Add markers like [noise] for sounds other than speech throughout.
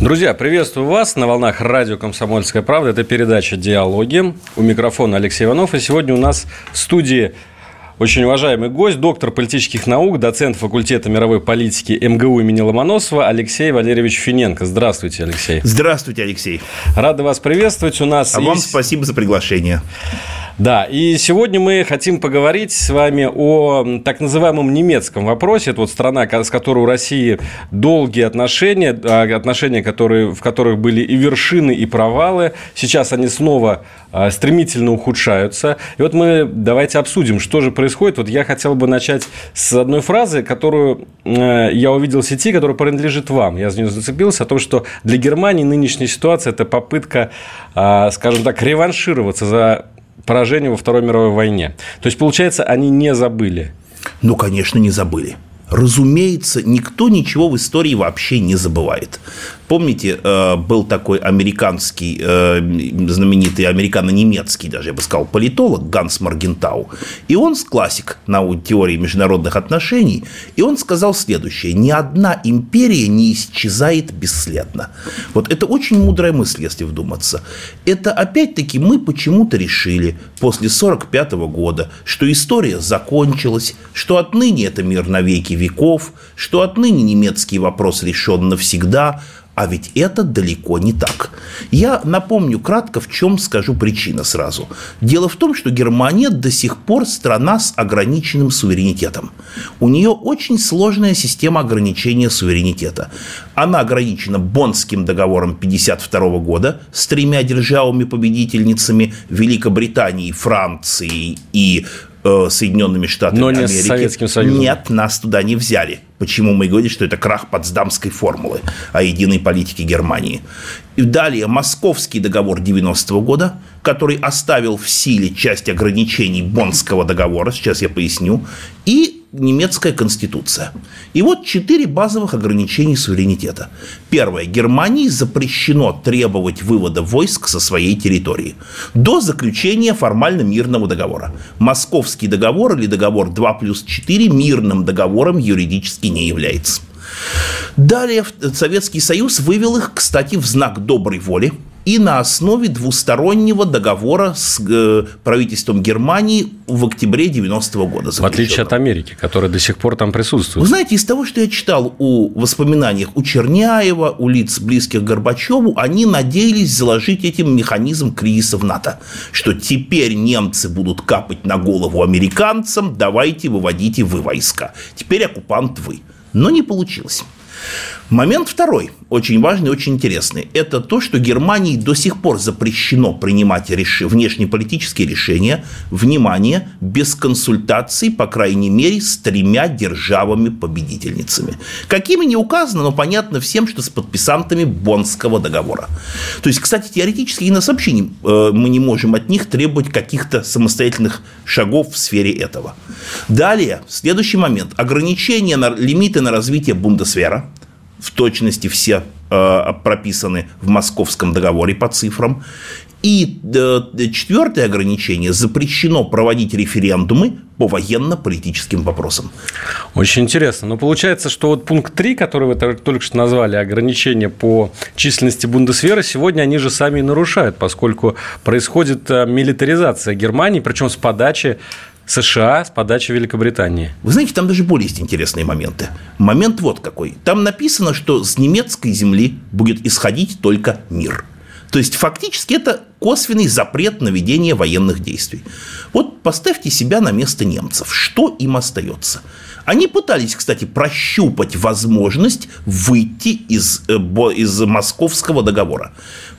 Друзья, приветствую вас на волнах радио «Комсомольская правда». Это передача «Диалоги». У микрофона Алексей Иванов. И сегодня у нас в студии очень уважаемый гость, доктор политических наук, доцент факультета мировой политики МГУ имени Ломоносова Алексей Валерьевич Финенко. Здравствуйте, Алексей. Здравствуйте, Алексей. Рады вас приветствовать у нас. А и... вам спасибо за приглашение. Да, и сегодня мы хотим поговорить с вами о так называемом немецком вопросе. Это вот страна, с которой у России долгие отношения, а, отношения, которые, в которых были и вершины, и провалы. Сейчас они снова а, стремительно ухудшаются. И вот мы давайте обсудим, что же происходит. Вот я хотел бы начать с одной фразы, которую э, я увидел в сети, которая принадлежит вам. Я за нее зацепился, о том, что для Германии нынешняя ситуация – это попытка, а, скажем так, реваншироваться за поражение во Второй мировой войне. То есть, получается, они не забыли. Ну, конечно, не забыли. Разумеется, никто ничего в истории вообще не забывает. Помните, э, был такой американский, э, знаменитый американо-немецкий, даже я бы сказал, политолог Ганс Маргентау. И он классик науки теории международных отношений. И он сказал следующее. Ни одна империя не исчезает бесследно. Вот это очень мудрая мысль, если вдуматься. Это опять-таки мы почему-то решили после 1945 года, что история закончилась, что отныне это мир навеки веков, что отныне немецкий вопрос решен навсегда – а ведь это далеко не так. Я напомню кратко, в чем скажу причина сразу. Дело в том, что Германия до сих пор страна с ограниченным суверенитетом. У нее очень сложная система ограничения суверенитета. Она ограничена Боннским договором 1952 года с тремя державами-победительницами Великобритании, Франции и э, Соединенными Штатами Но не Америки. С Советским Союзом. Нет, нас туда не взяли. Почему мы говорим, что это крах Потсдамской формулы о единой политике Германии. И далее Московский договор 90 -го года, который оставил в силе часть ограничений Боннского договора, сейчас я поясню, и немецкая конституция. И вот четыре базовых ограничений суверенитета. Первое. Германии запрещено требовать вывода войск со своей территории до заключения формально мирного договора. Московский договор или договор 2 плюс 4 мирным договором юридически не является. Далее Советский Союз вывел их, кстати, в знак доброй воли – и на основе двустороннего договора с э, правительством Германии в октябре 90 -го года. В отличие от Америки, которая до сих пор там присутствует. Вы знаете, из того, что я читал у воспоминаниях у Черняева, у лиц близких Горбачеву, они надеялись заложить этим механизм кризиса в НАТО, что теперь немцы будут капать на голову американцам, давайте выводите вы войска. Теперь оккупант вы. Но не получилось. Момент второй, очень важный, очень интересный. Это то, что Германии до сих пор запрещено принимать реш... внешнеполитические решения, внимание, без консультаций, по крайней мере, с тремя державами-победительницами. Какими не указано, но понятно всем, что с подписантами Боннского договора. То есть, кстати, теоретически и на сообщении э, мы не можем от них требовать каких-то самостоятельных шагов в сфере этого. Далее, следующий момент. Ограничения на лимиты на развитие Бундесвера – в точности все э, прописаны в Московском договоре по цифрам. И э, четвертое ограничение – запрещено проводить референдумы по военно-политическим вопросам. Очень интересно. Но получается, что вот пункт 3, который вы только что назвали, ограничения по численности Бундесвера, сегодня они же сами и нарушают, поскольку происходит э, милитаризация Германии, причем с подачи США с подачи Великобритании. Вы знаете, там даже более есть интересные моменты. Момент вот какой. Там написано, что с немецкой земли будет исходить только мир. То есть, фактически, это косвенный запрет на ведение военных действий. Вот поставьте себя на место немцев. Что им остается? Они пытались, кстати, прощупать возможность выйти из, э, из московского договора.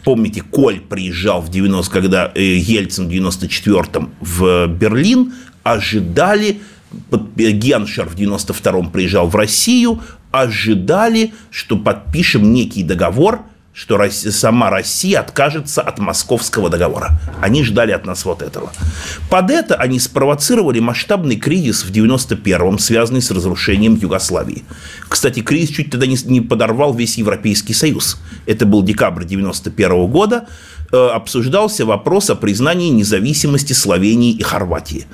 Помните, Коль приезжал в 90 когда э, Ельцин в 94-м в Берлин, ожидали, Геншер в 92-м приезжал в Россию, ожидали, что подпишем некий договор, что Россия, сама Россия откажется от Московского договора. Они ждали от нас вот этого. Под это они спровоцировали масштабный кризис в 91-м, связанный с разрушением Югославии. Кстати, кризис чуть тогда не, не подорвал весь Европейский Союз. Это был декабрь 91 -го года. Э, обсуждался вопрос о признании независимости Словении и Хорватии.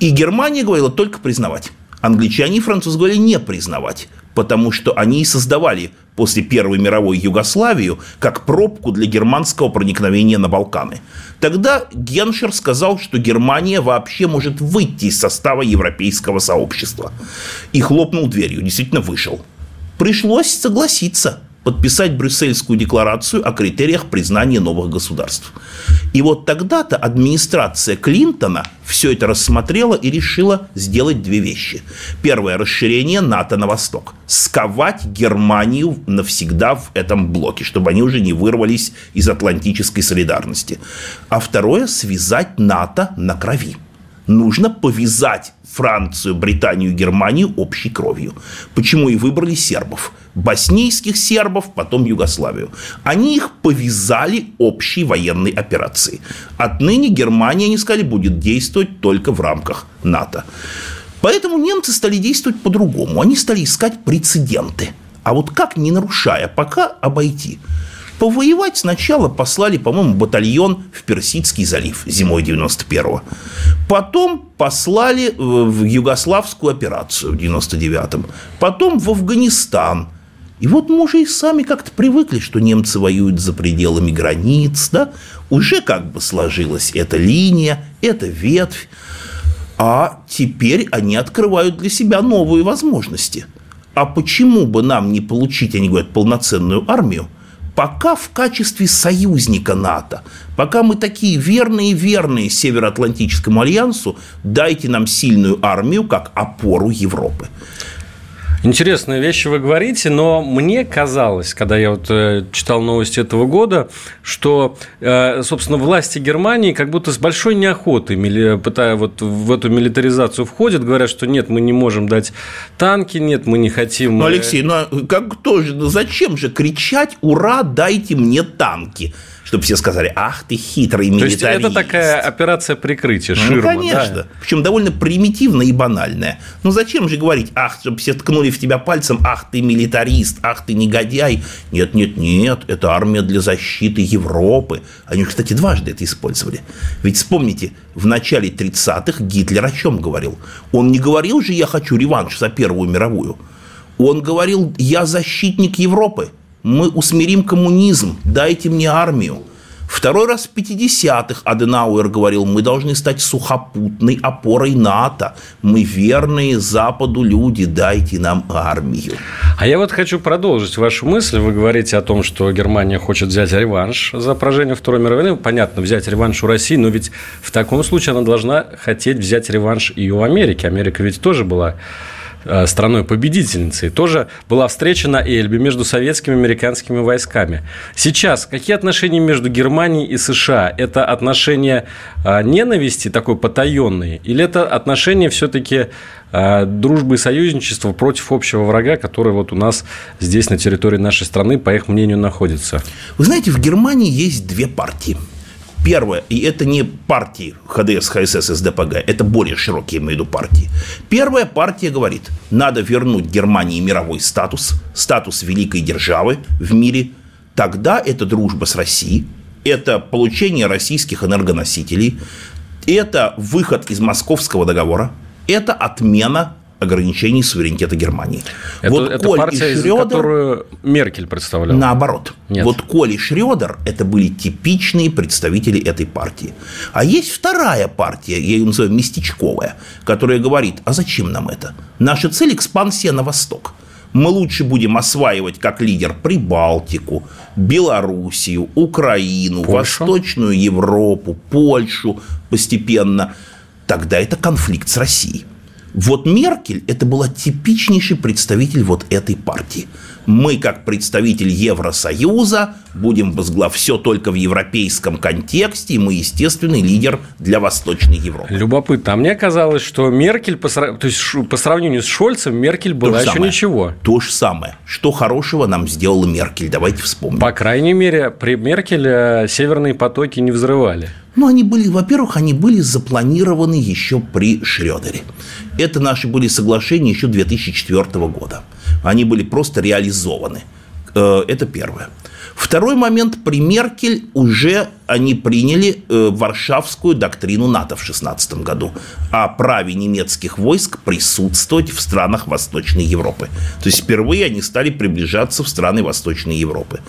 И Германия говорила только признавать. Англичане и французы говорили не признавать потому что они и создавали после Первой мировой Югославию как пробку для германского проникновения на Балканы. Тогда Геншер сказал, что Германия вообще может выйти из состава европейского сообщества. И хлопнул дверью, действительно вышел. Пришлось согласиться – подписать Брюссельскую декларацию о критериях признания новых государств. И вот тогда-то администрация Клинтона все это рассмотрела и решила сделать две вещи. Первое – расширение НАТО на восток. Сковать Германию навсегда в этом блоке, чтобы они уже не вырвались из атлантической солидарности. А второе – связать НАТО на крови нужно повязать Францию, Британию, Германию общей кровью. Почему и выбрали сербов? Боснийских сербов, потом Югославию. Они их повязали общей военной операцией. Отныне Германия, они сказали, будет действовать только в рамках НАТО. Поэтому немцы стали действовать по-другому. Они стали искать прецеденты. А вот как, не нарушая, пока обойти – Повоевать сначала послали, по-моему, батальон в Персидский залив зимой 91-го. Потом послали в Югославскую операцию в 99-м. Потом в Афганистан. И вот мы уже и сами как-то привыкли, что немцы воюют за пределами границ, да? Уже как бы сложилась эта линия, эта ветвь. А теперь они открывают для себя новые возможности. А почему бы нам не получить, они говорят, полноценную армию, пока в качестве союзника НАТО, пока мы такие верные-верные Североатлантическому альянсу, дайте нам сильную армию как опору Европы. Интересные вещи вы говорите, но мне казалось, когда я вот э, читал новости этого года, что, э, собственно, власти Германии как будто с большой неохотой, пытая вот в эту милитаризацию входят, говорят, что нет, мы не можем дать танки, нет, мы не хотим... Ну, э, Алексей, ну а как тоже, ну зачем же кричать «Ура, дайте мне танки»? Чтобы все сказали, ах ты хитрый милитарист. То есть это такая операция прикрытия, ширма, Ну, конечно. Да? Причем довольно примитивная и банальная. Ну, зачем же говорить, ах, чтобы все ткнули в тебя пальцем, ах ты милитарист, ах ты негодяй. Нет, нет, нет, это армия для защиты Европы. Они, кстати, дважды это использовали. Ведь вспомните, в начале 30-х Гитлер о чем говорил? Он не говорил же, я хочу реванш за Первую мировую. Он говорил, я защитник Европы мы усмирим коммунизм, дайте мне армию. Второй раз в 50-х Аденауэр говорил, мы должны стать сухопутной опорой НАТО. Мы верные Западу люди, дайте нам армию. А я вот хочу продолжить вашу мысль. Вы говорите о том, что Германия хочет взять реванш за поражение Второй мировой войны. Понятно, взять реванш у России, но ведь в таком случае она должна хотеть взять реванш и у Америки. Америка ведь тоже была страной-победительницей, тоже была встреча на Эльбе между советскими и американскими войсками. Сейчас какие отношения между Германией и США? Это отношения э, ненависти такой потаенные, или это отношения все-таки э, дружбы и союзничества против общего врага, который вот у нас здесь на территории нашей страны, по их мнению, находится? Вы знаете, в Германии есть две партии – Первое, и это не партии ХДС, ХСС, СДПГ, это более широкие, имею в виду, партии. Первая партия говорит, надо вернуть Германии мировой статус, статус великой державы в мире. Тогда это дружба с Россией, это получение российских энергоносителей, это выход из Московского договора, это отмена ограничений суверенитета Германии. Это, вот это Коль партия, и Шрёдер, которую Меркель представлял. Наоборот. Нет. Вот Коль и Шрёдер – это были типичные представители этой партии. А есть вторая партия, я ее называю местечковая, которая говорит, а зачем нам это? Наша цель – экспансия на восток. Мы лучше будем осваивать как лидер Прибалтику, Белоруссию, Украину, Польшу? Восточную Европу, Польшу постепенно. Тогда это конфликт с Россией. Вот Меркель – это была типичнейший представитель вот этой партии. мы, как представитель Евросоюза, будем возглав все только в европейском контексте, и мы, естественный лидер для Восточной Европы. Любопытно. А мне казалось, что Меркель, по, то есть по сравнению с Шольцем, Меркель была еще самое. ничего. То же самое. Что хорошего нам сделала Меркель? Давайте вспомним. По крайней мере, при Меркеле северные потоки не взрывали. Ну, они были, во-первых, они были запланированы еще при Шредере. Это наши были соглашения еще 2004 года. Они были просто реализованы. Э, это первое. Второй момент, при Меркель уже они приняли э, Варшавскую доктрину НАТО в 16 году о праве немецких войск присутствовать в странах Восточной Европы. То есть впервые они стали приближаться в страны Восточной Европы.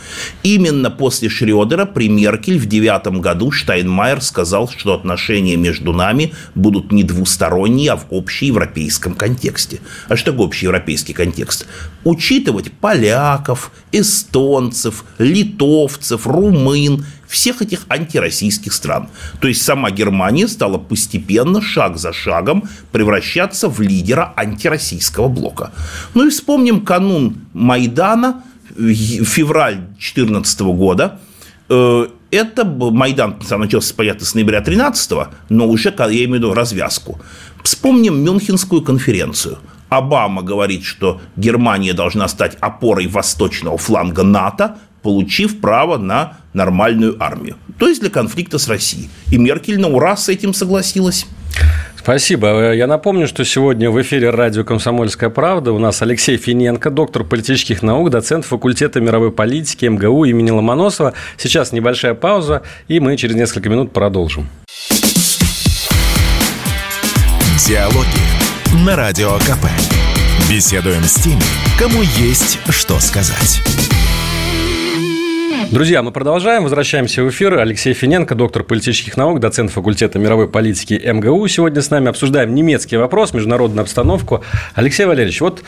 Именно после Шредера при Меркель в девятом году Штайнмайер сказал, что отношения между нами будут не двусторонние, а в общеевропейском контексте. А что такое общеевропейский контекст? Учитывать поляков, эстонцев, литовцев, румын – всех этих антироссийских стран. То есть сама Германия стала постепенно, шаг за шагом, превращаться в лидера антироссийского блока. Ну и вспомним канун Майдана, февраль 2014 года. Э, это Майдан начался, понятно, с ноября 13 но уже, я имею в виду развязку. Вспомним Мюнхенскую конференцию. Обама говорит, что Германия должна стать опорой восточного фланга НАТО, получив право на нормальную армию. То есть для конфликта с Россией. И Меркель на ура с этим согласилась. Спасибо. Я напомню, что сегодня в эфире радио «Комсомольская правда» у нас Алексей Финенко, доктор политических наук, доцент факультета мировой политики МГУ имени Ломоносова. Сейчас небольшая пауза, и мы через несколько минут продолжим. Диалоги на Радио КП. Беседуем с теми, кому есть что сказать. Друзья, мы продолжаем. Возвращаемся в эфир. Алексей Финенко, доктор политических наук, доцент факультета мировой политики МГУ. Сегодня с нами обсуждаем немецкий вопрос, международную обстановку. Алексей Валерьевич, вот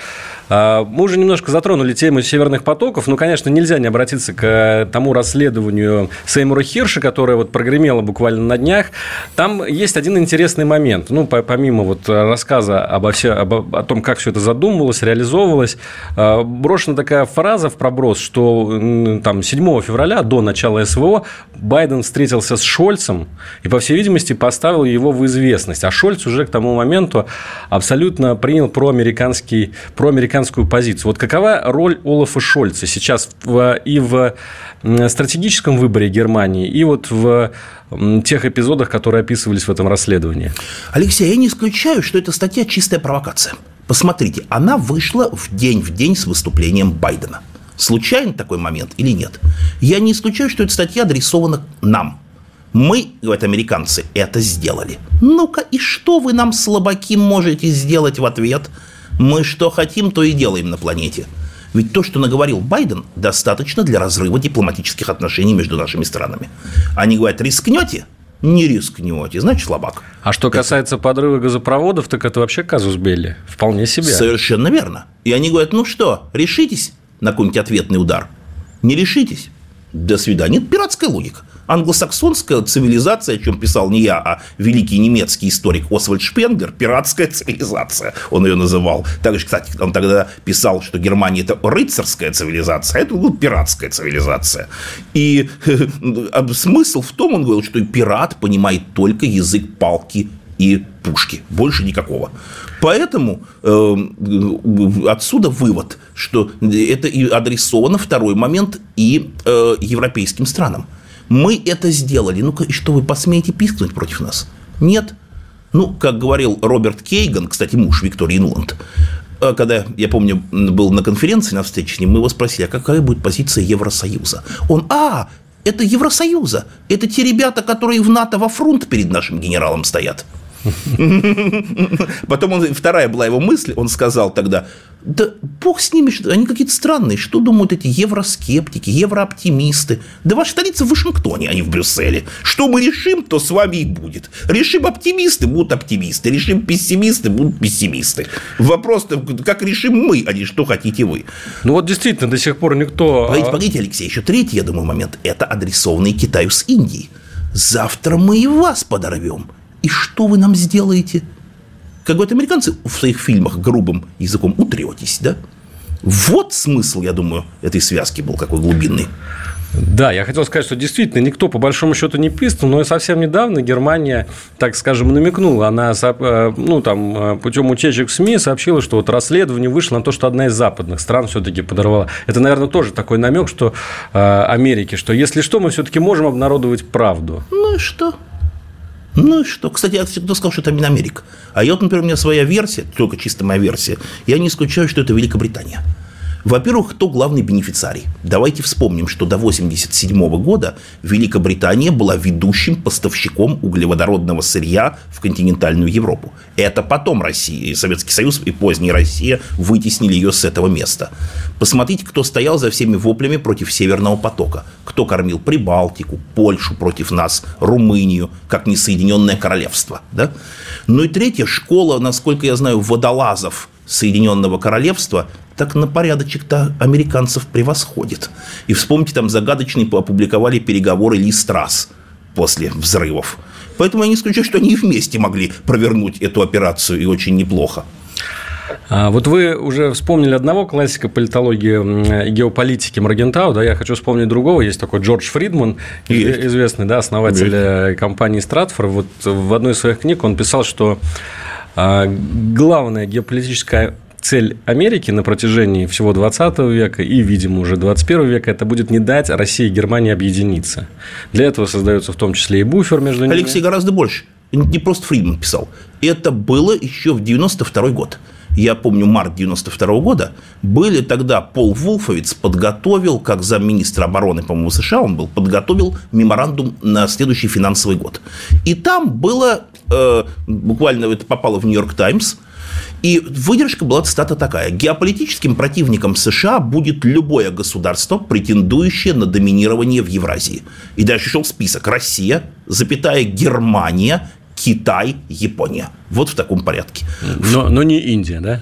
мы уже немножко затронули тему северных потоков. Ну, конечно, нельзя не обратиться к тому расследованию Сеймура Хирша, которое вот прогремело буквально на днях. Там есть один интересный момент. Ну, помимо вот рассказа обо все, об, о том, как все это задумывалось, реализовывалось, а, брошена такая фраза в проброс, что там 7 февраля, до начала СВО, Байден встретился с Шольцем и, по всей видимости, поставил его в известность. А Шольц уже к тому моменту абсолютно принял проамериканский, проамериканский американскую позицию. Вот какова роль Олафа Шольца сейчас в, и в стратегическом выборе Германии, и вот в тех эпизодах, которые описывались в этом расследовании? Алексей, я не исключаю, что эта статья чистая провокация. Посмотрите, она вышла в день в день с выступлением Байдена. Случайно такой момент или нет? Я не исключаю, что эта статья адресована нам. Мы, говорят американцы, это сделали. Ну-ка, и что вы нам, слабаки, можете сделать в ответ – мы что хотим, то и делаем на планете. Ведь то, что наговорил Байден, достаточно для разрыва дипломатических отношений между нашими странами. Они говорят, рискнете? Не рискнете, значит слабак. А что касается подрыва газопроводов, так это вообще казус Белли. Вполне себе. Совершенно верно. И они говорят, ну что, решитесь на какой-нибудь ответный удар? Не решитесь? До свидания. Это пиратская логика англосаксонская цивилизация, о чем писал не я, а великий немецкий историк Освальд Шпенгер, пиратская цивилизация, он ее называл. Также, кстати, он тогда писал, что Германия – это рыцарская цивилизация, а это была пиратская цивилизация. И э, [laughs] смысл в том, он говорил, что пират понимает только язык палки и пушки, больше никакого. Поэтому э, отсюда вывод, что это и адресовано второй момент и э, европейским странам. Мы это сделали. Ну-ка, и что вы посмеете пискнуть против нас? Нет. Ну, как говорил Роберт Кейган, кстати, муж Виктории Нуланд, э, когда, я помню, был на конференции, на встрече с ним, мы его спросили, а какая будет позиция Евросоюза? Он, а, это Евросоюза, это те ребята, которые в НАТО во фронт перед нашим генералом стоят. Потом он, вторая была его мысль, он сказал тогда, да бог с ними, они какие-то странные, что думают эти евроскептики, еврооптимисты. Да ваша столица в Вашингтоне, а не в Брюсселе. Что мы решим, то с вами и будет. Решим оптимисты, будут оптимисты. Решим пессимисты, будут пессимисты. Вопрос, как решим мы, а не что хотите вы. Ну вот действительно, до сих пор никто... Погодите, а погодите, Алексей, еще третий, я думаю, момент. Это адресованный Китаю с Индией. Завтра мы и вас подорвем. И что вы нам сделаете? Как говорят американцы в своих фильмах грубым языком, утретесь, да? Вот смысл, я думаю, этой связки был какой глубинный. Да, я хотел сказать, что действительно никто по большому счету не писнул, но и совсем недавно Германия, так скажем, намекнула. Она э, ну, там, э, путем утечек в СМИ сообщила, что вот расследование вышло на то, что одна из западных стран все-таки подорвала. Это, наверное, тоже такой намек, что э, Америки, что если что, мы все-таки можем обнародовать правду. Ну и что? Ну и что? Кстати, я кто сказал, что это Америка. А я вот, например, у меня своя версия, только чисто моя версия. Я не исключаю, что это Великобритания. Во-первых, кто главный бенефициарий? Давайте вспомним, что до 1987 года Великобритания была ведущим поставщиком углеводородного сырья в континентальную Европу. Это потом Россия, и Советский Союз и поздняя Россия вытеснили ее с этого места. Посмотрите, кто стоял за всеми воплями против Северного потока. Кто кормил Прибалтику, Польшу против нас, Румынию, как несоединенное королевство. Да? Ну и третье, школа, насколько я знаю, водолазов Соединенного Королевства так на порядочек-то американцев превосходит. И вспомните, там загадочные опубликовали переговоры Ли Страс после взрывов. Поэтому я не исключаю, что они и вместе могли провернуть эту операцию, и очень неплохо. А вот вы уже вспомнили одного классика политологии и геополитики Маргентау, да, я хочу вспомнить другого, есть такой Джордж Фридман, есть. известный, да, основатель есть. Э, компании Стратфор, вот в одной из своих книг он писал, что а, главная геополитическая цель Америки на протяжении всего 20 века и, видимо, уже 21 века, это будет не дать России и Германии объединиться. Для этого создается в том числе и буфер между ними. Алексей гораздо больше. Не просто Фридман писал. Это было еще в 92 год. Я помню, март 92 года, были тогда Пол Вулфовиц подготовил, как замминистра обороны, по-моему, США он был, подготовил меморандум на следующий финансовый год. И там было, э, буквально это попало в Нью-Йорк Таймс, и выдержка была цитата такая. «Геополитическим противником США будет любое государство, претендующее на доминирование в Евразии». И дальше шел список. Россия, запятая Германия, Китай, Япония. Вот в таком порядке. Но, но не Индия, да?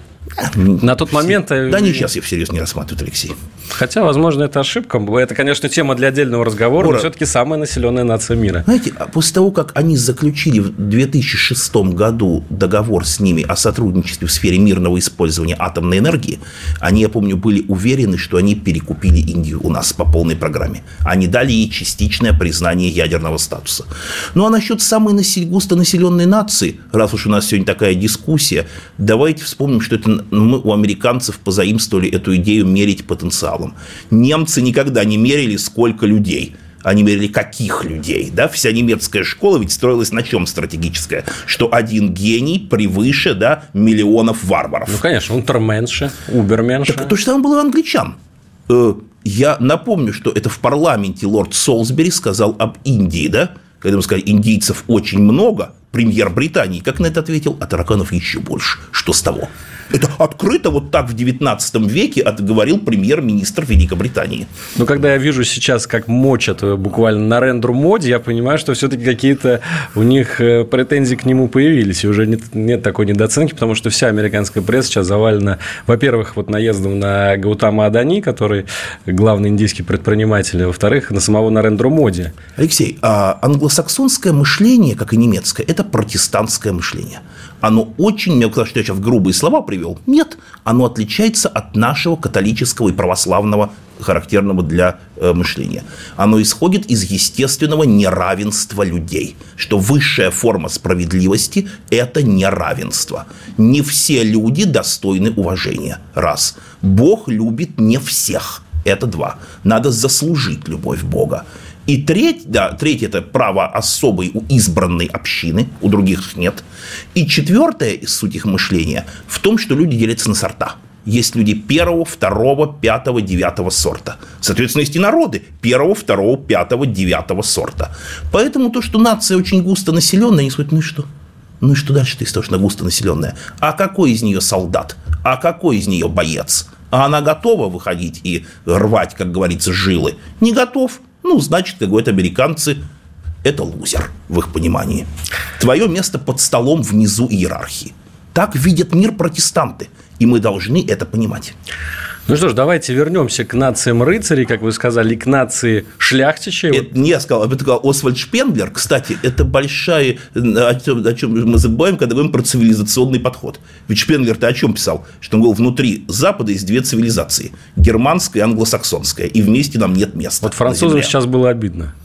На тот момент... Э, да, не сейчас я всерьез не рассматриваю, Алексей. Хотя, возможно, это ошибка. Это, конечно, тема для отдельного разговора, Ура. но все-таки самая населенная нация мира. Знаете, а после того, как они заключили в 2006 году договор с ними о сотрудничестве в сфере мирного использования атомной энергии, они, я помню, были уверены, что они перекупили Индию у нас по полной программе. Они дали ей частичное признание ядерного статуса. Ну, а насчет самой густонаселенной нации, раз уж у нас сегодня такая дискуссия, давайте вспомним, что это мы у американцев позаимствовали эту идею мерить потенциалом. Немцы никогда не мерили, сколько людей – они мерили каких людей, да, вся немецкая школа ведь строилась на чем стратегическая, что один гений превыше, да, миллионов варваров. Ну, конечно, унтерменше, уберменше. Так то же самое было англичан. Э, я напомню, что это в парламенте лорд Солсбери сказал об Индии, да, когда ему сказали, индийцев очень много, премьер Британии, как на это ответил, а тараканов еще больше. Что с того? Это открыто вот так в 19 веке отговорил премьер-министр Великобритании. Но когда я вижу сейчас, как мочат э, буквально на рендеру моде, я понимаю, что все-таки какие-то у них э, претензии к нему появились. И уже нет, нет такой недооценки, потому что вся американская пресса сейчас завалена, во-первых, вот наездом на Гаутама Адани, который главный индийский предприниматель, а во-вторых, на самого Нарендру Моди. Алексей, а англосаксонское мышление, как и немецкое, это протестантское мышление оно очень, мне казалось, что я сейчас грубые слова привел. Нет, оно отличается от нашего католического и православного характерного для э, мышления. Оно исходит из естественного неравенства людей, что высшая форма справедливости – это неравенство. Не все люди достойны уважения. Раз. Бог любит не всех. Это два. Надо заслужить любовь Бога. И треть, да, третье – это право особой у избранной общины, у других нет. И четвертое суть их мышления в том, что люди делятся на сорта. Есть люди первого, второго, пятого, девятого сорта. Соответственно, есть и народы первого, второго, пятого, девятого сорта. Поэтому то, что нация очень густо населенная, они сказать, ну и что? Ну и что дальше-то что она густо населенная? А какой из нее солдат? А какой из нее боец? А она готова выходить и рвать, как говорится, жилы? Не готов. Ну, значит, как говорят американцы, это лузер в их понимании. Твое место под столом внизу иерархии. Так видят мир протестанты, и мы должны это понимать. Ну что ж, давайте вернемся к нациям рыцарей, как вы сказали, к нации шляхтичей. Это не я сказал, это сказал Освальд Шпенглер. Кстати, это большая... О чем, о чем мы забываем, когда говорим про цивилизационный подход. Ведь Шпенглер-то о чем писал? Что он говорил, внутри Запада есть две цивилизации. Германская и англосаксонская. И вместе нам нет места. Вот французам сейчас было обидно.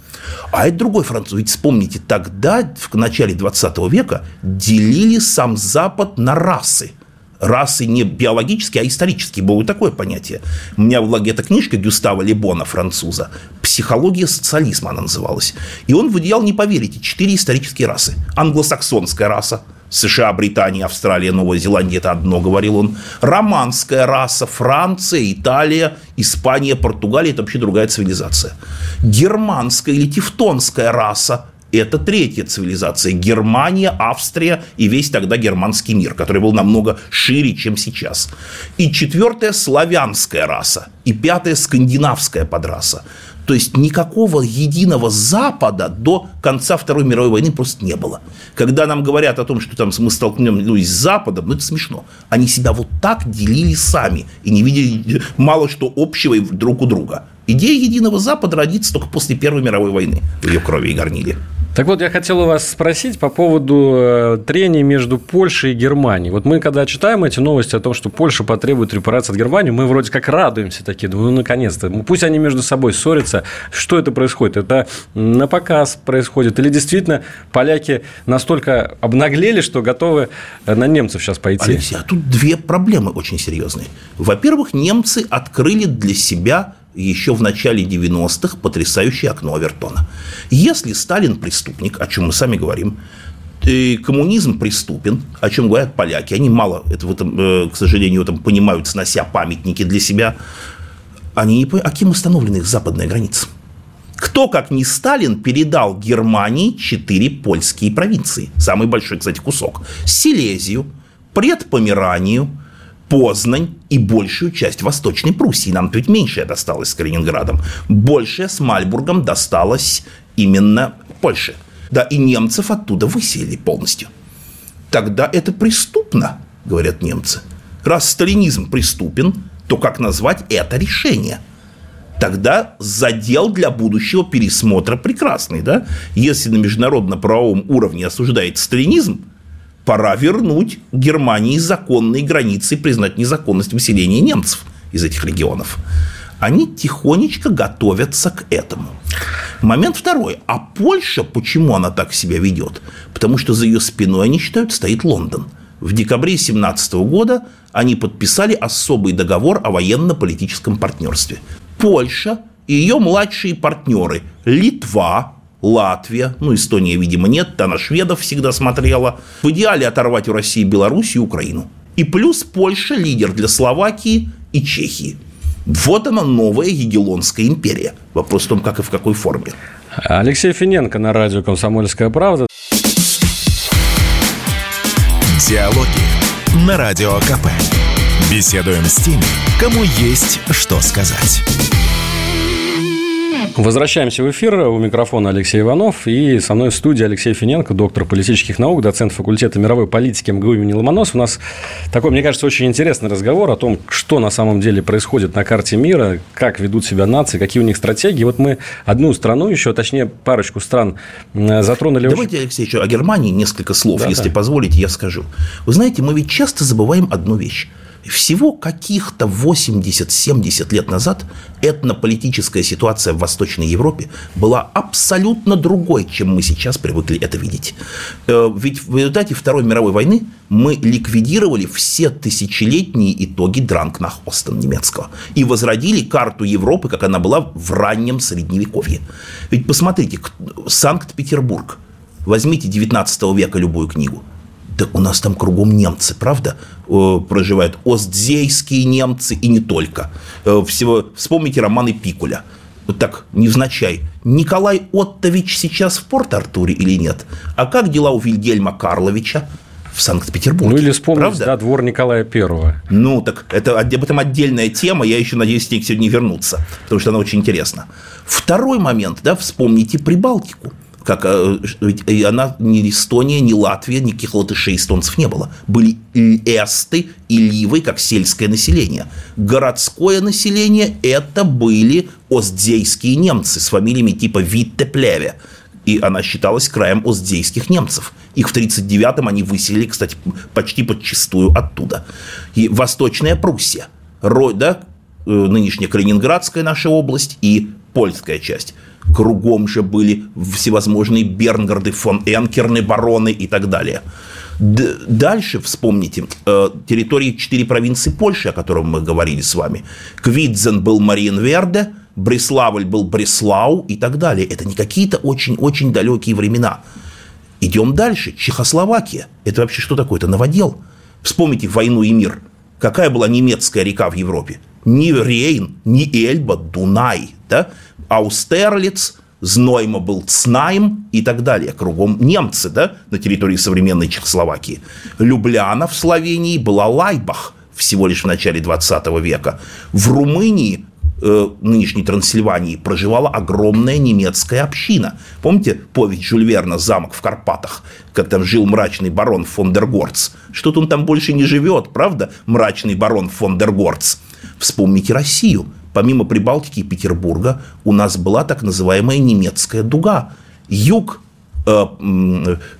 А это другой француз. Ведь вспомните, тогда, в начале 20 века, делили сам Запад на расы – расы не биологические, а исторические. Было такое понятие. У меня была где-то книжка Гюстава Лебона, француза. «Психология социализма» она называлась. И он выделял, не поверите, четыре исторические расы. Англосаксонская раса, США, Британия, Австралия, Новая Зеландия – это одно, говорил он. Романская раса, Франция, Италия, Испания, Португалия – это вообще другая цивилизация. Германская или тевтонская раса это третья цивилизация. Германия, Австрия и весь тогда германский мир, который был намного шире, чем сейчас. И четвертая – славянская раса. И пятая – скандинавская подраса. То есть никакого единого Запада до конца Второй мировой войны просто не было. Когда нам говорят о том, что там мы столкнемся ну, с Западом, ну это смешно. Они себя вот так делили сами и не видели мало что общего друг у друга. Идея единого Запада родится только после Первой мировой войны в ее крови и горниле. Так вот, я хотел у вас спросить по поводу э, трений между Польшей и Германией. Вот мы, когда читаем эти новости о том, что Польша потребует репарации от Германии, мы вроде как радуемся такие, думаю, ну, наконец-то. Ну, пусть они между собой ссорятся. Что это происходит? Это на показ происходит? Или действительно поляки настолько обнаглели, что готовы э, на немцев сейчас пойти? Алексей, а тут две проблемы очень серьезные. Во-первых, немцы открыли для себя еще в начале 90-х потрясающее окно Авертона. Если Сталин преступник, о чем мы сами говорим, и коммунизм преступен, о чем говорят поляки. Они мало, это в этом, э, к сожалению, в этом понимают, снося памятники для себя. Они не понимают, а кем установлена их западная граница? Кто, как не Сталин, передал Германии четыре польские провинции? Самый большой, кстати, кусок. Силезию, Предпомеранию, Познань и большую часть Восточной Пруссии. Нам чуть меньше досталось с Калининградом. Большая с Мальбургом досталось именно Польше. Да, и немцев оттуда выселили полностью. Тогда это преступно, говорят немцы. Раз сталинизм преступен, то как назвать это решение? Тогда задел для будущего пересмотра прекрасный, да? Если на международно-правовом уровне осуждает сталинизм, пора вернуть Германии законные границы и признать незаконность выселения немцев из этих регионов. Они тихонечко готовятся к этому. Момент второй. А Польша, почему она так себя ведет? Потому что за ее спиной, они считают, стоит Лондон. В декабре 2017 года они подписали особый договор о военно-политическом партнерстве. Польша и ее младшие партнеры Литва, Латвия, ну, Эстония, видимо, нет, она шведов всегда смотрела. В идеале оторвать у России Белоруссию и Украину. И плюс Польша лидер для Словакии и Чехии. Вот она новая Егелонская империя. Вопрос в том, как и в какой форме. Алексей Финенко на радио «Комсомольская правда». Диалоги на Радио КП. Беседуем с теми, кому есть что сказать. Возвращаемся в эфир. У микрофона Алексей Иванов. И со мной в студии Алексей Финенко, доктор политических наук, доцент факультета мировой политики МГУ имени Ломонос. У нас такой, мне кажется, очень интересный разговор о том, что на самом деле происходит на карте мира, как ведут себя нации, какие у них стратегии. Вот мы одну страну еще, точнее, парочку стран затронули. Давайте, Алексей, еще о Германии несколько слов, да, если да. позволите, я скажу. Вы знаете, мы ведь часто забываем одну вещь. Всего каких-то 80-70 лет назад этнополитическая ситуация в Восточной Европе была абсолютно другой, чем мы сейчас привыкли это видеть. Э, ведь в результате Второй мировой войны мы ликвидировали все тысячелетние итоги Дранкнах-Остен немецкого и возродили карту Европы, как она была в раннем Средневековье. Ведь посмотрите, Санкт-Петербург, возьмите 19 века любую книгу – да у нас там кругом немцы, правда, проживают. Остзейские немцы и не только. Э, всего, вспомните романы Пикуля. Вот так, невзначай. Николай Оттович сейчас в Порт-Артуре или нет? А как дела у Вильгельма Карловича? в Санкт-Петербурге. Ну или вспомнить, правда? да, двор Николая Первого. Ну, так это об этом отдельная тема, я еще надеюсь, к сегодня вернуться, потому что она очень интересна. Второй момент, да, вспомните Прибалтику. Как, э, и она ни Эстония, ни Латвия, никаких латышей, эстонцев не было. Были эсты и ливы, как сельское население. Городское население – это были остзейские немцы с фамилиями типа Витте-Плеве. И она считалась краем остзейских немцев. Их в 1939-м они выселили, кстати, почти подчистую оттуда. И Восточная Пруссия, да, э, нынешняя Калининградская наша область и польская часть – Кругом же были всевозможные Бернгарды, фон Энкерны, бароны и так далее. Дальше вспомните э, территории четыре провинции Польши, о котором мы говорили с вами. Квидзен был Мариенверде, Бреславль был Бреслау и так далее. Это не какие-то очень-очень далекие времена. Идем дальше. Чехословакия. Это вообще что такое? Это новодел. Вспомните «Войну и мир». Какая была немецкая река в Европе? Ни Рейн, ни Эльба, Дунай. Да? Аустерлиц, Знойма был Цнайм и так далее. Кругом немцы, да, на территории современной Чехословакии. Любляна в Словении была Лайбах всего лишь в начале 20 века. В Румынии э, нынешней Трансильвании проживала огромная немецкая община. Помните повесть Жюль Верна «Замок в Карпатах», как там жил мрачный барон фон дер Горц? Что-то он там больше не живет, правда, мрачный барон фон дер Горц? Вспомните Россию – помимо Прибалтики и Петербурга, у нас была так называемая немецкая дуга. Юг э,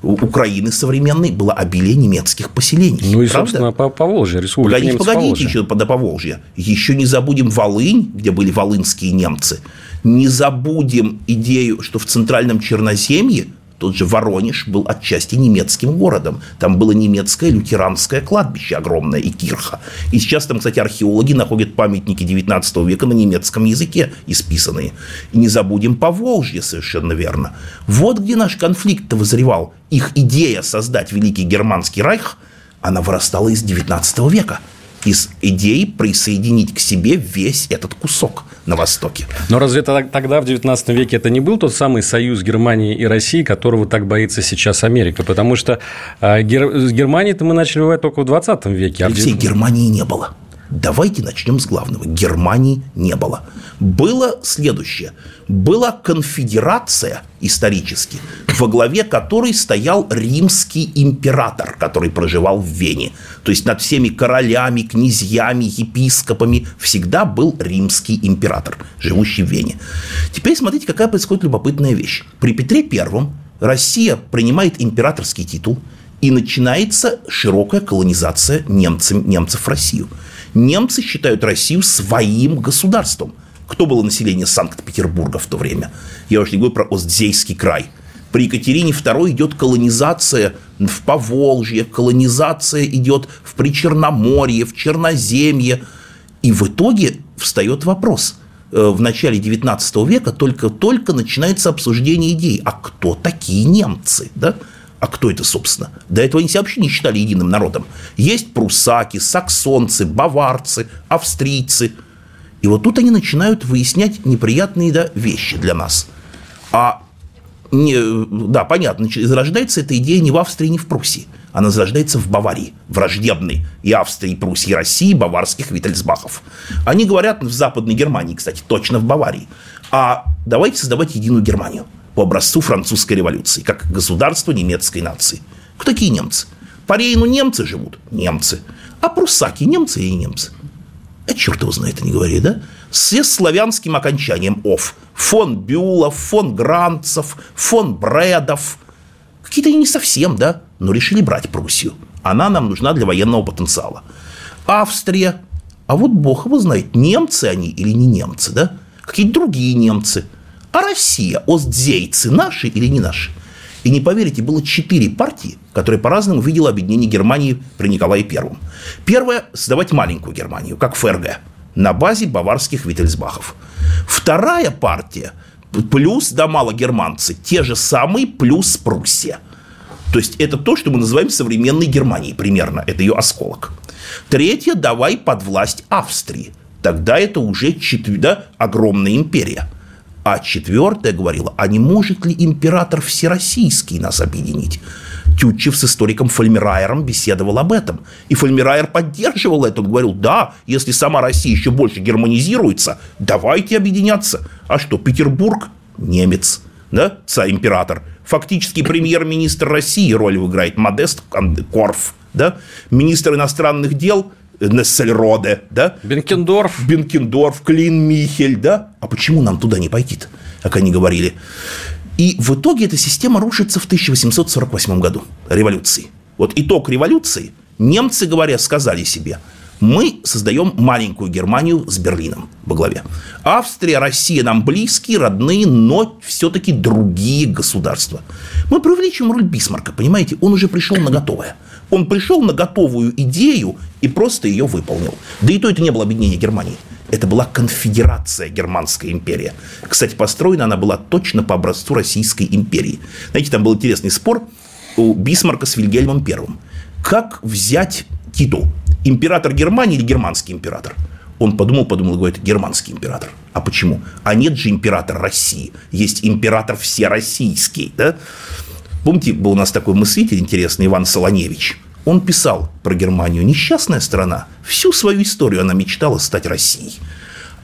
Украины современной было обилие немецких поселений. Ну и, правда? собственно, по Поволжье, республика Погодите, погодите еще до Поволжья. Еще не забудем Волынь, где были волынские немцы. Не забудем идею, что в Центральном Черноземье тот же Воронеж был отчасти немецким городом. Там было немецкое лютеранское кладбище огромное и кирха. И сейчас там, кстати, археологи находят памятники 19 века на немецком языке исписанные. И не забудем Поволжье, совершенно верно. Вот где наш конфликт-то вызревал. Их идея создать Великий Германский Райх, она вырастала из 19 века из идеи присоединить к себе весь этот кусок на Востоке. Но разве тогда, в XIX веке, это не был тот самый союз Германии и России, которого так боится сейчас Америка? Потому что э, Гер... с Германией-то мы начали воевать только в 20 веке. А Алексей, в... Германии не было. Давайте начнем с главного. Германии не было. Было следующее. Была конфедерация исторически, во главе которой стоял римский император, который проживал в Вене. То есть над всеми королями, князьями, епископами всегда был римский император, живущий в Вене. Теперь смотрите, какая происходит любопытная вещь. При Петре Первом Россия принимает императорский титул, и начинается широкая колонизация немцев, немцев в Россию – Немцы считают Россию своим государством. Кто было население Санкт-Петербурга в то время? Я уже не говорю про Остзейский край. При Екатерине II идет колонизация в Поволжье, колонизация идет в Причерноморье, в Черноземье. И в итоге встает вопрос. Э, в начале XIX века только-только начинается обсуждение идей. А кто такие немцы? Да? А кто это, собственно? До этого они себя вообще не считали единым народом. Есть прусаки, саксонцы, баварцы, австрийцы. И вот тут они начинают выяснять неприятные да, вещи для нас. А не, да, понятно, зарождается эта идея не в Австрии, не в Пруссии. Она зарождается в Баварии, враждебной и Австрии, и Пруссии, и России, баварских Виттельсбахов. Они говорят в Западной Германии, кстати, точно в Баварии. А давайте создавать единую Германию – по образцу французской революции, как государство немецкой нации. Кто такие немцы? По Рейну немцы живут? Немцы. А прусаки немцы или немцы? А черт его знает, не говори, да? С славянским окончанием «ов». Фон Бюлов, фон Гранцев, фон Бредов. Какие-то не совсем, да? Но решили брать Пруссию. Она нам нужна для военного потенциала. Австрия. А вот бог его знает, немцы они или не немцы, да? Какие-то другие немцы – а Россия, остзейцы наши или не наши? И не поверите, было четыре партии, которые по-разному видели объединение Германии при Николае Первом. Первая – создавать маленькую Германию, как ФРГ, на базе баварских Виттельсбахов. Вторая партия – плюс да мало германцы, те же самые плюс Пруссия. То есть это то, что мы называем современной Германией примерно, это ее осколок. Третья – давай под власть Австрии. Тогда это уже четвертая огромная империя – а четвертое говорила, а не может ли император Всероссийский нас объединить? Тютчев с историком Фольмерайером беседовал об этом. И Фольмерайер поддерживал это. Он говорил, да, если сама Россия еще больше германизируется, давайте объединяться. А что, Петербург – немец. да, царь-император. Фактически премьер-министр России роль играет Модест Корф, да, министр иностранных дел Нессельроде, да? Бенкендорф. Бенкендорф, Клин Михель, да? А почему нам туда не пойти-то, как они говорили? И в итоге эта система рушится в 1848 году, революции. Вот итог революции, немцы, говоря, сказали себе, мы создаем маленькую Германию с Берлином во главе. Австрия, Россия нам близкие, родные, но все-таки другие государства. Мы преувеличиваем роль Бисмарка, понимаете? Он уже пришел на готовое. Он пришел на готовую идею и просто ее выполнил. Да и то это не было объединение Германии. Это была конфедерация Германская империя. Кстати, построена она была точно по образцу Российской империи. Знаете, там был интересный спор у Бисмарка с Вильгельмом I. Как взять титул? Император Германии или германский император? Он подумал, подумал, говорит, германский император. А почему? А нет же император России. Есть император всероссийский. Да? Помните, был у нас такой мыслитель интересный, Иван Солоневич. Он писал про Германию. Несчастная страна. Всю свою историю она мечтала стать Россией.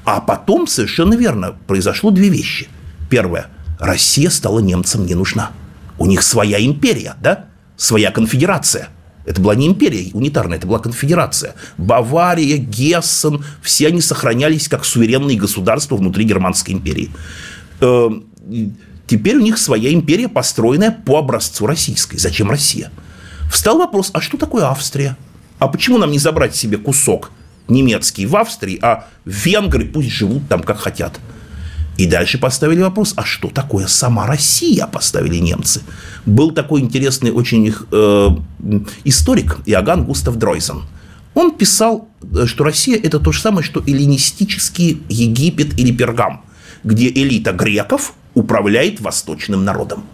А потом, совершенно верно, произошло две вещи. Первое. Россия стала немцам не нужна. У них своя империя, да? Своя конфедерация. Это была не империя унитарная, это была конфедерация. Бавария, Гессен, все они сохранялись как суверенные государства внутри Германской империи. Теперь у них своя империя, построенная по образцу российской. Зачем Россия? Встал вопрос, а что такое Австрия? А почему нам не забрать себе кусок немецкий в Австрии, а венгры пусть живут там как хотят? И дальше поставили вопрос, а что такое сама Россия, поставили немцы. Был такой интересный очень их э, историк Иоганн Густав Дройзен. Он писал, что Россия – это то же самое, что эллинистический Египет или Пергам, где элита греков управляет восточным народом.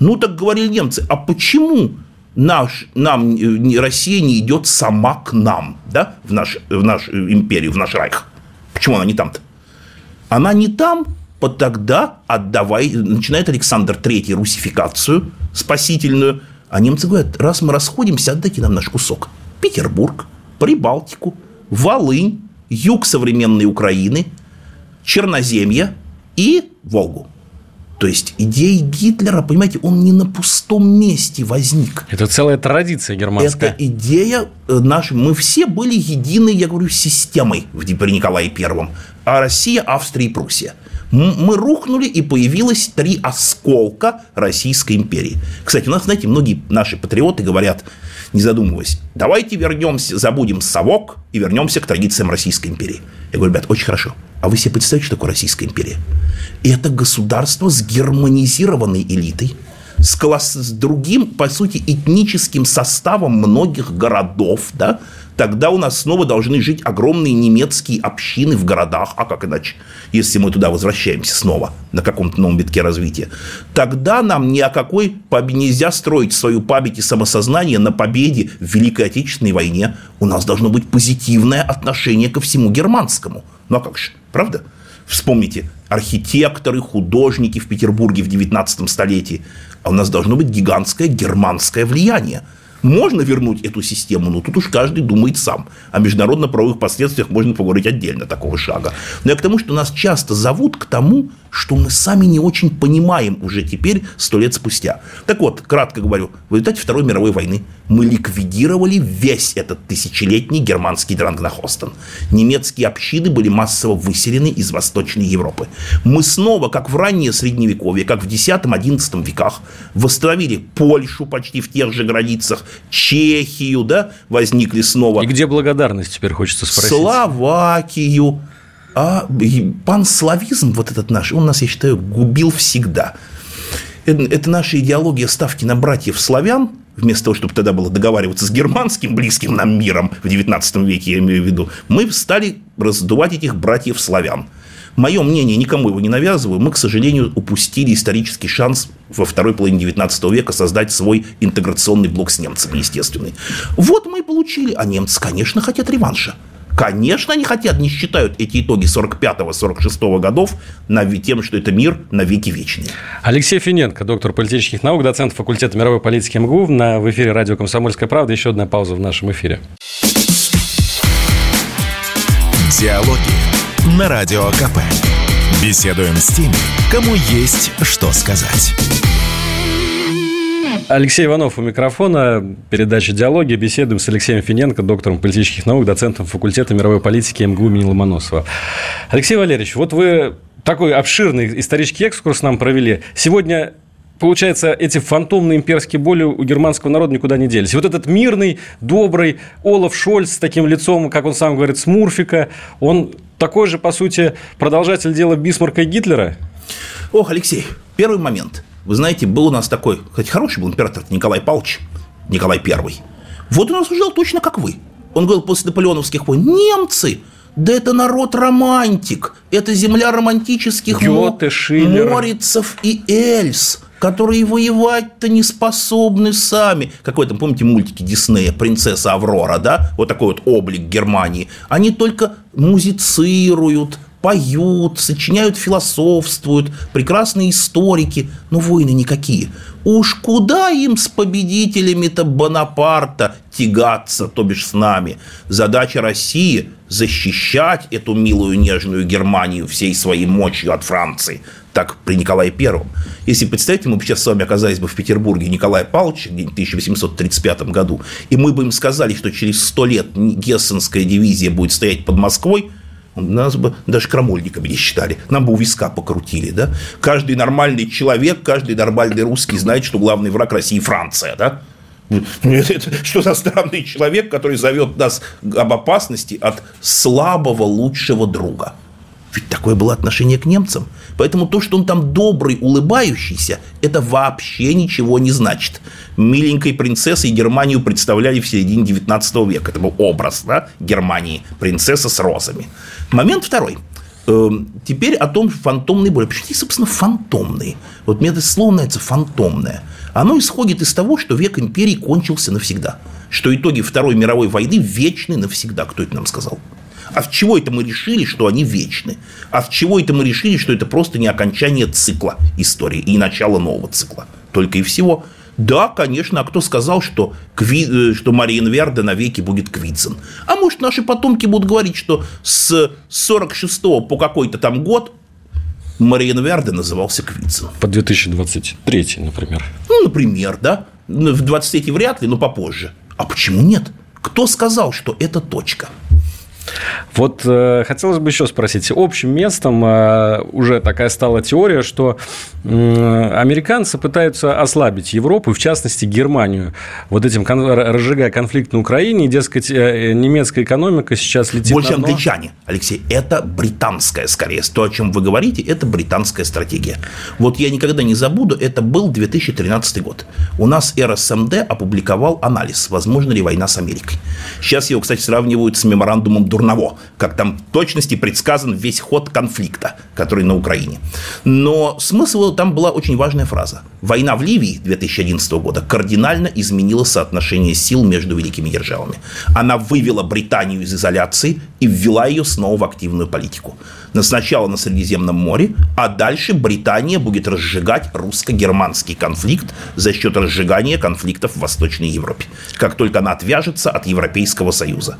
Ну, так говорили немцы, а почему наш, нам, э, Россия не идет сама к нам, да, в, наш, в нашу империю, в наш райх. Почему она не там-то? Она не там, вот тогда отдавай, начинает Александр III русификацию спасительную, а немцы говорят, раз мы расходимся, отдайте нам наш кусок. Петербург, Прибалтику, Волынь, юг современной Украины, Черноземье и Волгу. То есть идеи Гитлера, понимаете, он не на пустом месте возник. Это целая традиция германская. Это идея э, наша. Мы все были едины, я говорю, системой в при Николае Первом. А Россия, Австрия и Пруссия. Мы рухнули, и появилось три осколка Российской империи. Кстати, у нас, знаете, многие наши патриоты говорят, не задумываясь, давайте вернемся, забудем совок и вернемся к традициям Российской империи. Я говорю, ребят, очень хорошо. А вы себе представляете, что такое Российская империя? Это государство с германизированной элитой, с, класс, с другим, по сути, этническим составом многих городов, да, тогда у нас снова должны жить огромные немецкие общины в городах, а как иначе, если мы туда возвращаемся снова на каком-то новом витке развития, тогда нам ни о какой победе нельзя строить свою память и самосознание на победе в Великой Отечественной войне. У нас должно быть позитивное отношение ко всему германскому. Ну а как же? Правда? Вспомните, архитекторы, художники в Петербурге в 19 столетии. А у нас должно быть гигантское германское влияние. Можно вернуть эту систему, но тут уж каждый думает сам. О международно-правовых последствиях можно поговорить отдельно такого шага. Но я к тому, что нас часто зовут к тому, что мы сами не очень понимаем уже теперь, сто лет спустя. Так вот, кратко говорю, в результате Второй мировой войны мы ликвидировали весь этот тысячелетний германский дрангнахостен. Немецкие общины были массово выселены из Восточной Европы. Мы снова, как в раннее Средневековье, как в X-XI веках, восстановили Польшу почти в тех же границах, Чехию, да, возникли снова. И где благодарность, теперь хочется спросить? Словакию, а панславизм вот этот наш, он нас, я считаю, губил всегда. Это, наша идеология ставки на братьев славян, вместо того, чтобы тогда было договариваться с германским близким нам миром в XIX веке, я имею в виду, мы стали раздувать этих братьев славян. Мое мнение, никому его не навязываю, мы, к сожалению, упустили исторический шанс во второй половине 19 века создать свой интеграционный блок с немцами, естественный. Вот мы и получили, а немцы, конечно, хотят реванша. Конечно, они хотят, не считают эти итоги 45-46 годов тем, что это мир на веки вечный. Алексей Финенко, доктор политических наук, доцент факультета мировой политики МГУ. На, в эфире радио «Комсомольская правда». Еще одна пауза в нашем эфире. Диалоги на Радио КП. Беседуем с теми, кому есть что сказать. Алексей Иванов у микрофона. Передача «Диалоги». Беседуем с Алексеем Финенко, доктором политических наук, доцентом факультета мировой политики МГУ имени Ломоносова. Алексей Валерьевич, вот вы такой обширный исторический экскурс нам провели. Сегодня получается, эти фантомные имперские боли у германского народа никуда не делись. Вот этот мирный, добрый Олаф Шольц с таким лицом, как он сам говорит, Смурфика, он такой же, по сути, продолжатель дела Бисмарка и Гитлера? Ох, Алексей, первый момент. Вы знаете, был у нас такой, кстати, хороший был император Николай Павлович, Николай Первый. Вот он рассуждал точно как вы. Он говорил после наполеоновских войн, немцы, да это народ романтик, это земля романтических Гёте, Шиллер. Морицев и Эльс которые воевать-то не способны сами. Какой там, помните, мультики Диснея «Принцесса Аврора», да? Вот такой вот облик Германии. Они только музицируют, поют, сочиняют, философствуют, прекрасные историки, но войны никакие. Уж куда им с победителями-то Бонапарта тягаться, то бишь с нами? Задача России – защищать эту милую нежную Германию всей своей мощью от Франции, так при Николае Первом. Если представить, мы бы сейчас с вами оказались бы в Петербурге Николая Павловича в 1835 году, и мы бы им сказали, что через сто лет Гессенская дивизия будет стоять под Москвой – нас бы даже крамольниками не считали. Нам бы у виска покрутили, да? Каждый нормальный человек, каждый нормальный русский знает, что главный враг России – Франция, да? Это что за странный человек, который зовет нас об опасности от слабого лучшего друга? Ведь такое было отношение к немцам. Поэтому то, что он там добрый, улыбающийся, это вообще ничего не значит. Миленькой принцессой Германию представляли в середине 19 века. Это был образ да, Германии, принцесса с розами. Момент второй. Эм, теперь о том фантомной боли. Почему здесь, собственно, фантомные? Вот мне это слово нравится фантомное. Оно исходит из того, что век империи кончился навсегда. Что итоги Второй мировой войны вечны навсегда. Кто это нам сказал? А в чего это мы решили, что они вечны? А в чего это мы решили, что это просто не окончание цикла истории и начало нового цикла? Только и всего. Да, конечно, а кто сказал, что, Кви... Э, что Мариенверде навеки будет Квицин? А может, наши потомки будут говорить, что с 46 по какой-то там год Мариенверде назывался Квицин. По 2023, например. Ну, например, да. Ну, в 23 вряд ли, но попозже. А почему нет? Кто сказал, что это точка? Вот э, хотелось бы еще спросить. Общим местом э, уже такая стала теория, что э, американцы пытаются ослабить Европу, в частности Германию, вот этим кон- разжигая конфликт на Украине, дескать, э, немецкая экономика сейчас летит Больше на дно. англичане, Алексей. Это британская, скорее. То, о чем вы говорите, это британская стратегия. Вот я никогда не забуду, это был 2013 год. У нас РСМД опубликовал анализ, возможно ли война с Америкой. Сейчас его, кстати, сравнивают с меморандумом Дурново, как там в точности предсказан весь ход конфликта, который на Украине. Но смысл там была очень важная фраза. Война в Ливии 2011 года кардинально изменила соотношение сил между великими державами. Она вывела Британию из изоляции и ввела ее снова в активную политику. Но сначала на Средиземном море, а дальше Британия будет разжигать русско-германский конфликт за счет разжигания конфликтов в Восточной Европе. Как только она отвяжется от Европейского Союза.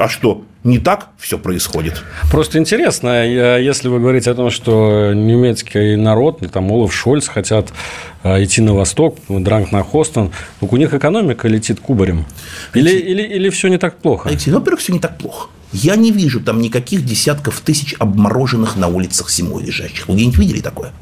А что, не так все происходит? Просто интересно, если вы говорите о том, что немецкий народ, там Олаф Шольц хотят а, идти на восток, Дранг на Хостон, у них экономика летит кубарем. Или, или, или все не так плохо? Алексей, ну, во-первых, все не так плохо. Я не вижу там никаких десятков тысяч обмороженных на улицах зимой лежащих. Вы где-нибудь видели такое?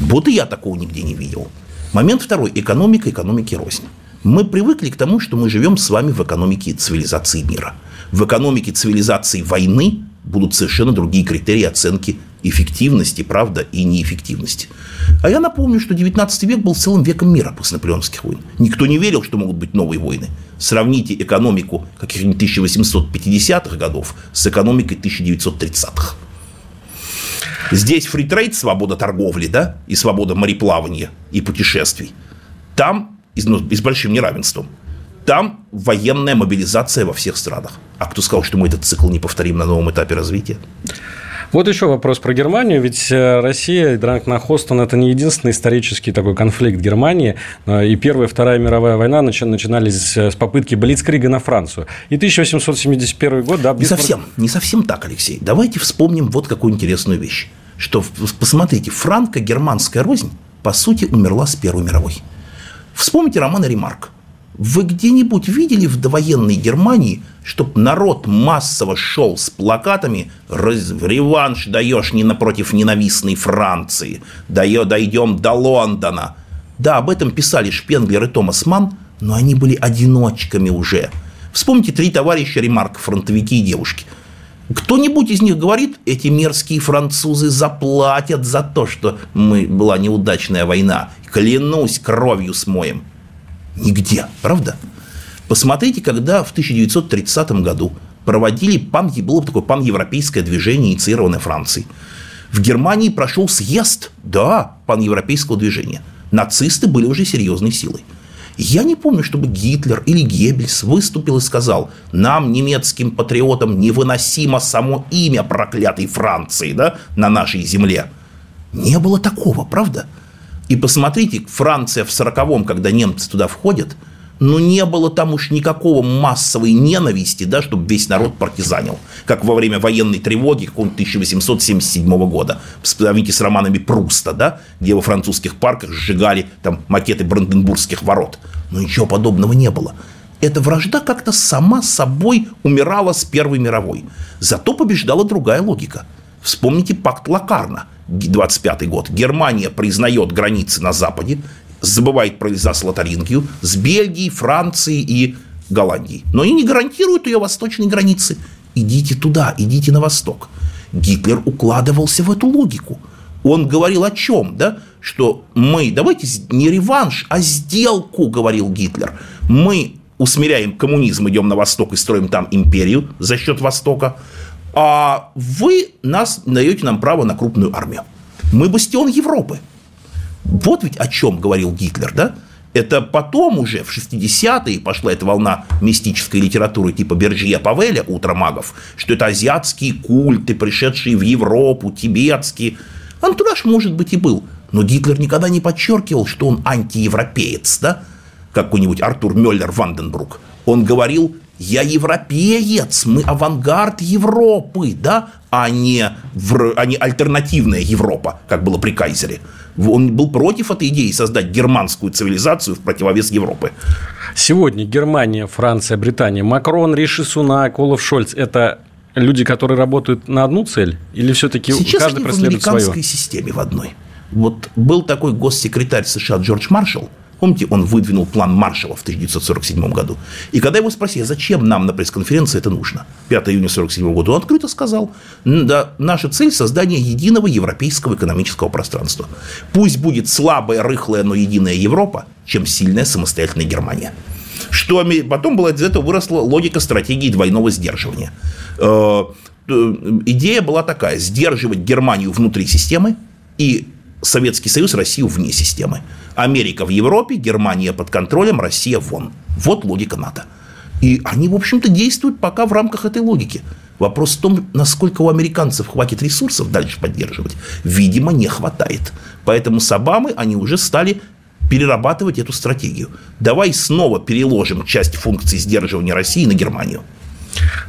Вот и я такого нигде не видел. Момент второй. Экономика, экономики рознь. Мы привыкли к тому, что мы живем с вами в экономике цивилизации мира. В экономике цивилизации войны будут совершенно другие критерии оценки эффективности, правда, и неэффективности. А я напомню, что 19 век был целым веком мира после наполеонских войн. Никто не верил, что могут быть новые войны. Сравните экономику каких-нибудь 1850-х годов с экономикой 1930-х. Здесь фритрейд, свобода торговли, да, и свобода мореплавания и путешествий. Там и ну, с большим неравенством. Там военная мобилизация во всех странах. А кто сказал, что мы этот цикл не повторим на новом этапе развития? Вот еще вопрос про Германию. Ведь э, Россия и Drang nach Osten – это не единственный исторический такой конфликт Германии. Э, и Первая и Вторая мировая война начинались с попытки Блицкрига на Францию. И 1871 год, да, Бисмарк... Не совсем, не совсем так, Алексей. Давайте вспомним вот какую интересную вещь что, посмотрите, франко-германская рознь, по сути, умерла с Первой мировой. Вспомните романы Ремарка. Вы где-нибудь видели в довоенной Германии, чтобы народ массово шел с плакатами «Реванш даешь не напротив ненавистной Франции», «Дойдем до Лондона». Да, об этом писали Шпенглер и Томас Манн, но они были одиночками уже. Вспомните три товарища Ремарк, фронтовики и девушки – кто-нибудь из них говорит, эти мерзкие французы заплатят за то, что мы была неудачная война. Клянусь, кровью смоем. Нигде, правда? Посмотрите, когда в 1930 году проводили пан, было такое паневропейское движение, инициированное Францией. В Германии прошел съезд, да, паневропейского движения. Нацисты были уже серьезной силой. Я не помню, чтобы Гитлер или Геббельс выступил и сказал, нам, немецким патриотам, невыносимо само имя проклятой Франции да, на нашей земле. Не было такого, правда? И посмотрите, Франция в сороковом, когда немцы туда входят – но не было там уж никакого массовой ненависти, да, чтобы весь народ партизанил, как во время военной тревоги какого-нибудь 1877 года. Вспомните с романами Пруста, да, где во французских парках сжигали там макеты Бранденбургских ворот. Но ничего подобного не было. Эта вражда как-то сама собой умирала с Первой мировой. Зато побеждала другая логика. Вспомните пакт Лакарна, 25 год. Германия признает границы на Западе, забывает про Эльзас-Лотарингию с Бельгией, Францией и Голландией. Но они не гарантируют ее восточной границы. Идите туда, идите на восток. Гитлер укладывался в эту логику. Он говорил о чем, да? Что мы, давайте не реванш, а сделку, говорил Гитлер. Мы усмиряем коммунизм, идем на восток и строим там империю за счет Востока, а вы нас даете нам право на крупную армию. Мы бастион Европы. Вот ведь о чем говорил Гитлер, да? Это потом уже, в 60-е, пошла эта волна мистической литературы типа Бержье Павеля «Утро магов», что это азиатские культы, пришедшие в Европу, тибетские. Антураж, может быть, и был, но Гитлер никогда не подчеркивал, что он антиевропеец, да? Как какой-нибудь Артур Мюллер Ванденбрук. Он говорил, я европеец, мы авангард Европы, да, а не, в, а не альтернативная Европа, как было при Кайзере. Он был против этой идеи создать германскую цивилизацию в противовес Европы. Сегодня Германия, Франция, Британия, Макрон, Риши Сунак, Олаф Шольц – это люди, которые работают на одну цель? Или все-таки Сейчас каждый преследует в американской системе в одной. Вот был такой госсекретарь США Джордж Маршалл, Помните, он выдвинул план Маршалла в 1947 году. И когда его спросили, зачем нам на пресс-конференции это нужно, 5 июня 1947 года, он открыто сказал, да, наша цель – создание единого европейского экономического пространства. Пусть будет слабая, рыхлая, но единая Европа, чем сильная самостоятельная Германия. Что потом была из этого выросла логика стратегии двойного сдерживания. Э, идея была такая – сдерживать Германию внутри системы и Советский Союз, Россию вне системы. Америка в Европе, Германия под контролем, Россия вон. Вот логика НАТО. И они, в общем-то, действуют пока в рамках этой логики. Вопрос в том, насколько у американцев хватит ресурсов дальше поддерживать. Видимо, не хватает. Поэтому с Обамы они уже стали перерабатывать эту стратегию. Давай снова переложим часть функций сдерживания России на Германию.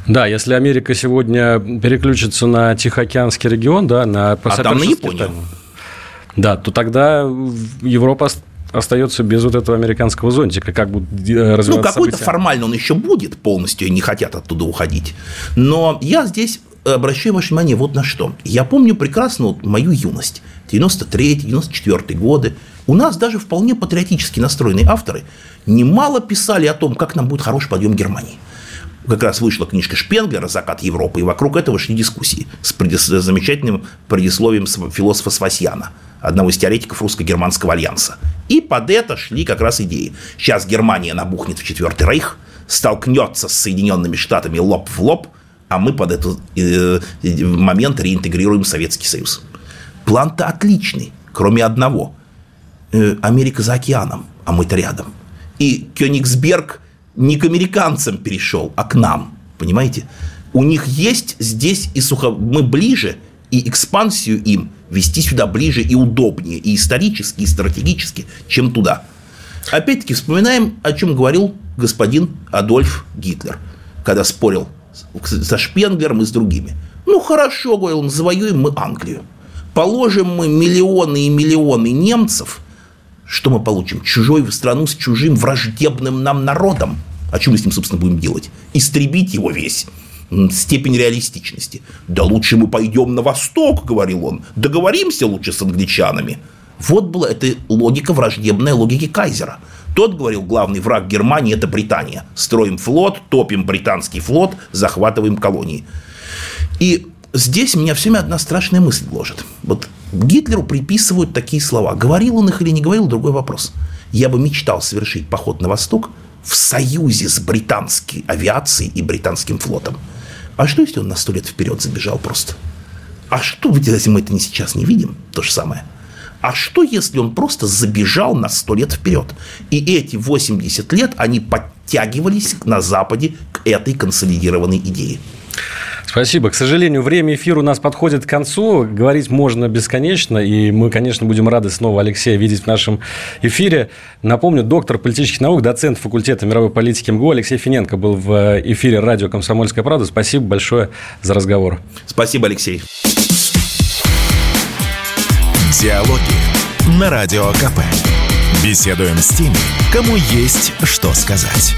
Да, если Америка сегодня переключится на Тихоокеанский регион, да, на а там на Японию. Да, то тогда Европа остается без вот этого американского зонтика, как будет э, развиваться Ну, какой-то формально он еще будет полностью, и не хотят оттуда уходить. Но я здесь обращаю ваше внимание вот на что. Я помню прекрасно вот мою юность, 93-94 годы. У нас даже вполне патриотически настроенные авторы немало писали о том, как нам будет хороший подъем Германии как раз вышла книжка Шпенглера «Закат Европы», и вокруг этого шли дискуссии с, предис... с замечательным предисловием философа Свасьяна – одного из теоретиков русско-германского альянса. И под это шли как раз идеи. Сейчас Германия набухнет в Четвертый Рейх, столкнется с Соединенными Штатами лоб в лоб, а мы под этот э, момент реинтегрируем Советский Союз. План-то отличный, кроме одного. Э, Америка за океаном, а мы-то рядом. И Кёнигсберг не к американцам перешел, а к нам. Понимаете? У них есть здесь и сухо... Мы ближе, и экспансию им вести сюда ближе и удобнее, и исторически, и стратегически, чем туда. Опять-таки вспоминаем, о чем говорил господин Адольф Гитлер, когда спорил со Шпенглером и с другими. Ну, хорошо, говорил он, завоюем мы Англию. Положим мы миллионы и миллионы немцев, что мы получим? Чужую страну с чужим враждебным нам народом. А что мы с ним, собственно, будем делать? Истребить его весь степень реалистичности. Да лучше мы пойдем на восток, говорил он. Договоримся лучше с англичанами. Вот была эта логика враждебная логике Кайзера. Тот говорил, главный враг Германии – это Британия. Строим флот, топим британский флот, захватываем колонии. И здесь меня все время одна страшная мысль гложет. Вот Гитлеру приписывают такие слова. Говорил он их или не говорил – другой вопрос. Я бы мечтал совершить поход на восток в союзе с британской авиацией и британским флотом. А что, если он на сто лет вперед забежал просто? А что, если мы это не сейчас не видим? То же самое. А что, если он просто забежал на сто лет вперед? И эти 80 лет они подтягивались на Западе к этой консолидированной идее. Спасибо. К сожалению, время эфира у нас подходит к концу. Говорить можно бесконечно, и мы, конечно, будем рады снова Алексея видеть в нашем эфире. Напомню, доктор политических наук, доцент факультета мировой политики МГУ Алексей Финенко был в эфире радио «Комсомольская правда». Спасибо большое за разговор. Спасибо, Алексей. Диалоги на Радио КП. Беседуем с теми, кому есть что сказать.